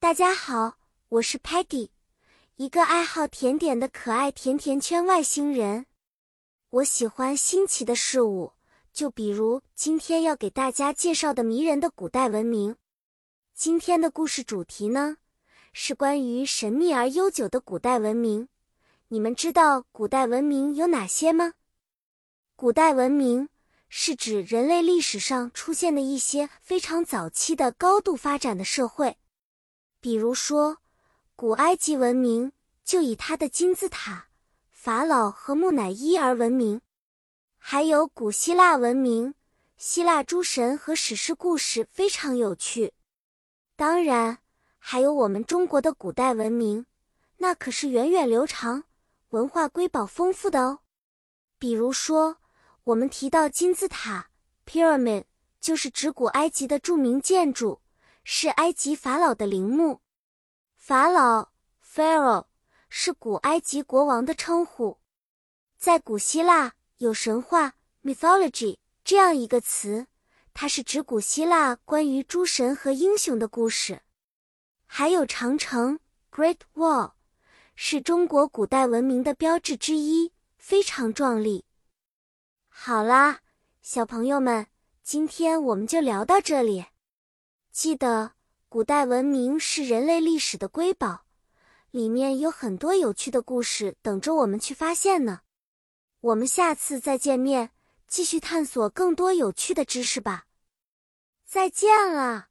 大家好，我是 Peggy，一个爱好甜点的可爱甜甜圈外星人。我喜欢新奇的事物，就比如今天要给大家介绍的迷人的古代文明。今天的故事主题呢，是关于神秘而悠久的古代文明。你们知道古代文明有哪些吗？古代文明是指人类历史上出现的一些非常早期的高度发展的社会。比如说，古埃及文明就以它的金字塔、法老和木乃伊而闻名；还有古希腊文明，希腊诸神和史诗故事非常有趣。当然，还有我们中国的古代文明，那可是源远流长、文化瑰宝丰富的哦。比如说，我们提到金字塔 （pyramid），就是指古埃及的著名建筑。是埃及法老的陵墓。法老 （Pharaoh） 是古埃及国王的称呼。在古希腊有神话 （mythology） 这样一个词，它是指古希腊关于诸神和英雄的故事。还有长城 （Great Wall） 是中国古代文明的标志之一，非常壮丽。好啦，小朋友们，今天我们就聊到这里。记得，古代文明是人类历史的瑰宝，里面有很多有趣的故事等着我们去发现呢。我们下次再见面，继续探索更多有趣的知识吧。再见了。